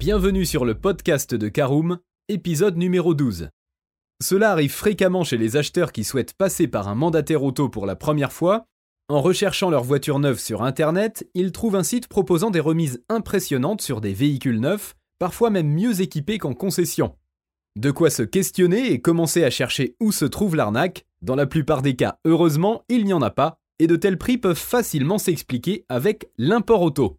Bienvenue sur le podcast de Caroom, épisode numéro 12. Cela arrive fréquemment chez les acheteurs qui souhaitent passer par un mandataire auto pour la première fois. En recherchant leur voiture neuve sur Internet, ils trouvent un site proposant des remises impressionnantes sur des véhicules neufs, parfois même mieux équipés qu'en concession. De quoi se questionner et commencer à chercher où se trouve l'arnaque. Dans la plupart des cas, heureusement, il n'y en a pas, et de tels prix peuvent facilement s'expliquer avec l'import auto.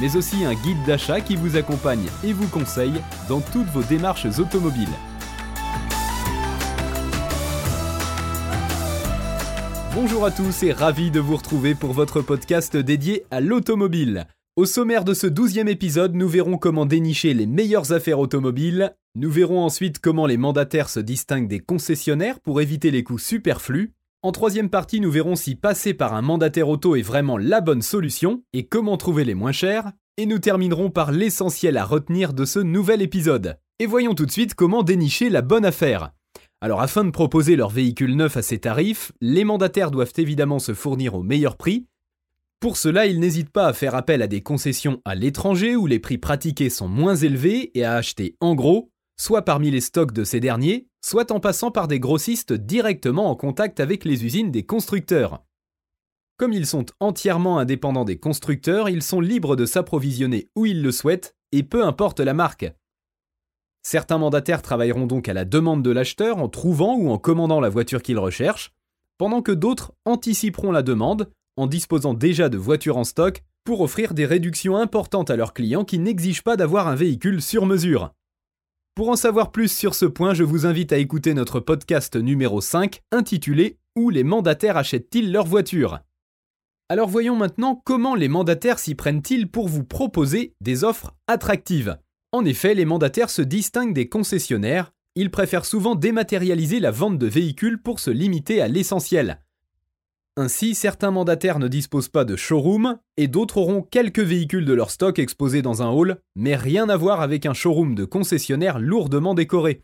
mais aussi un guide d'achat qui vous accompagne et vous conseille dans toutes vos démarches automobiles. Bonjour à tous et ravi de vous retrouver pour votre podcast dédié à l'automobile. Au sommaire de ce douzième épisode, nous verrons comment dénicher les meilleures affaires automobiles, nous verrons ensuite comment les mandataires se distinguent des concessionnaires pour éviter les coûts superflus, en troisième partie, nous verrons si passer par un mandataire auto est vraiment la bonne solution et comment trouver les moins chers. Et nous terminerons par l'essentiel à retenir de ce nouvel épisode. Et voyons tout de suite comment dénicher la bonne affaire. Alors afin de proposer leur véhicule neuf à ces tarifs, les mandataires doivent évidemment se fournir au meilleur prix. Pour cela, ils n'hésitent pas à faire appel à des concessions à l'étranger où les prix pratiqués sont moins élevés et à acheter en gros, soit parmi les stocks de ces derniers, soit en passant par des grossistes directement en contact avec les usines des constructeurs. Comme ils sont entièrement indépendants des constructeurs, ils sont libres de s'approvisionner où ils le souhaitent, et peu importe la marque. Certains mandataires travailleront donc à la demande de l'acheteur en trouvant ou en commandant la voiture qu'ils recherchent, pendant que d'autres anticiperont la demande en disposant déjà de voitures en stock pour offrir des réductions importantes à leurs clients qui n'exigent pas d'avoir un véhicule sur mesure. Pour en savoir plus sur ce point, je vous invite à écouter notre podcast numéro 5 intitulé Où les mandataires achètent-ils leur voiture? Alors voyons maintenant comment les mandataires s'y prennent-ils pour vous proposer des offres attractives. En effet, les mandataires se distinguent des concessionnaires, ils préfèrent souvent dématérialiser la vente de véhicules pour se limiter à l'essentiel. Ainsi, certains mandataires ne disposent pas de showroom et d'autres auront quelques véhicules de leur stock exposés dans un hall, mais rien à voir avec un showroom de concessionnaire lourdement décoré.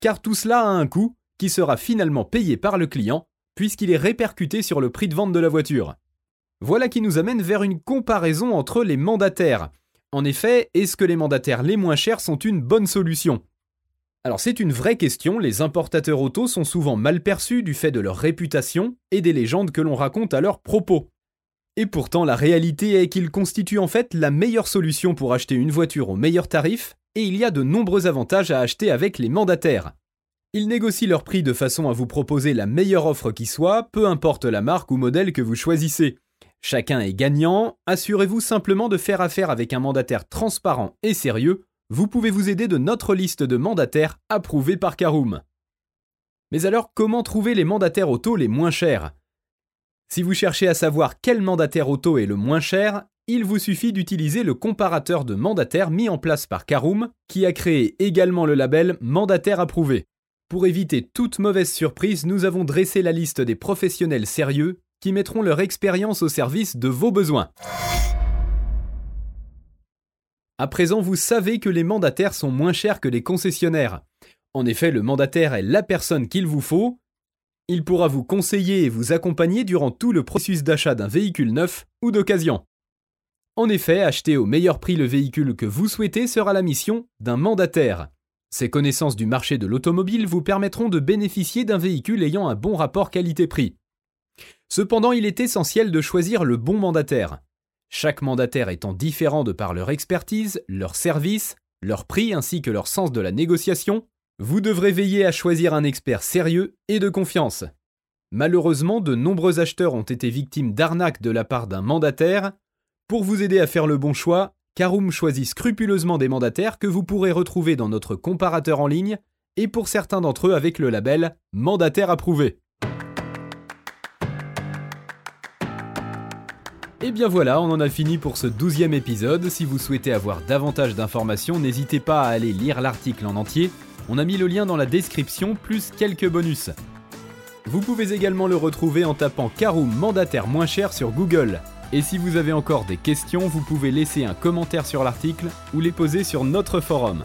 Car tout cela a un coût qui sera finalement payé par le client puisqu'il est répercuté sur le prix de vente de la voiture. Voilà qui nous amène vers une comparaison entre les mandataires. En effet, est-ce que les mandataires les moins chers sont une bonne solution? Alors c'est une vraie question, les importateurs auto sont souvent mal perçus du fait de leur réputation et des légendes que l'on raconte à leur propos. Et pourtant la réalité est qu'ils constituent en fait la meilleure solution pour acheter une voiture au meilleur tarif, et il y a de nombreux avantages à acheter avec les mandataires. Ils négocient leur prix de façon à vous proposer la meilleure offre qui soit, peu importe la marque ou modèle que vous choisissez. Chacun est gagnant, assurez-vous simplement de faire affaire avec un mandataire transparent et sérieux vous pouvez vous aider de notre liste de mandataires approuvés par Caroom. Mais alors, comment trouver les mandataires auto les moins chers? Si vous cherchez à savoir quel mandataire auto est le moins cher, il vous suffit d'utiliser le comparateur de mandataires mis en place par Caroom, qui a créé également le label Mandataire approuvé. Pour éviter toute mauvaise surprise, nous avons dressé la liste des professionnels sérieux qui mettront leur expérience au service de vos besoins. À présent, vous savez que les mandataires sont moins chers que les concessionnaires. En effet, le mandataire est la personne qu'il vous faut. Il pourra vous conseiller et vous accompagner durant tout le processus d'achat d'un véhicule neuf ou d'occasion. En effet, acheter au meilleur prix le véhicule que vous souhaitez sera la mission d'un mandataire. Ces connaissances du marché de l'automobile vous permettront de bénéficier d'un véhicule ayant un bon rapport qualité-prix. Cependant, il est essentiel de choisir le bon mandataire chaque mandataire étant différent de par leur expertise, leur service, leur prix ainsi que leur sens de la négociation, vous devrez veiller à choisir un expert sérieux et de confiance. Malheureusement, de nombreux acheteurs ont été victimes d'arnaques de la part d'un mandataire. Pour vous aider à faire le bon choix, Caroom choisit scrupuleusement des mandataires que vous pourrez retrouver dans notre comparateur en ligne et pour certains d'entre eux avec le label Mandataire approuvé. Et bien voilà, on en a fini pour ce douzième épisode. Si vous souhaitez avoir davantage d'informations, n'hésitez pas à aller lire l'article en entier. On a mis le lien dans la description, plus quelques bonus. Vous pouvez également le retrouver en tapant Caroom mandataire moins cher sur Google. Et si vous avez encore des questions, vous pouvez laisser un commentaire sur l'article ou les poser sur notre forum.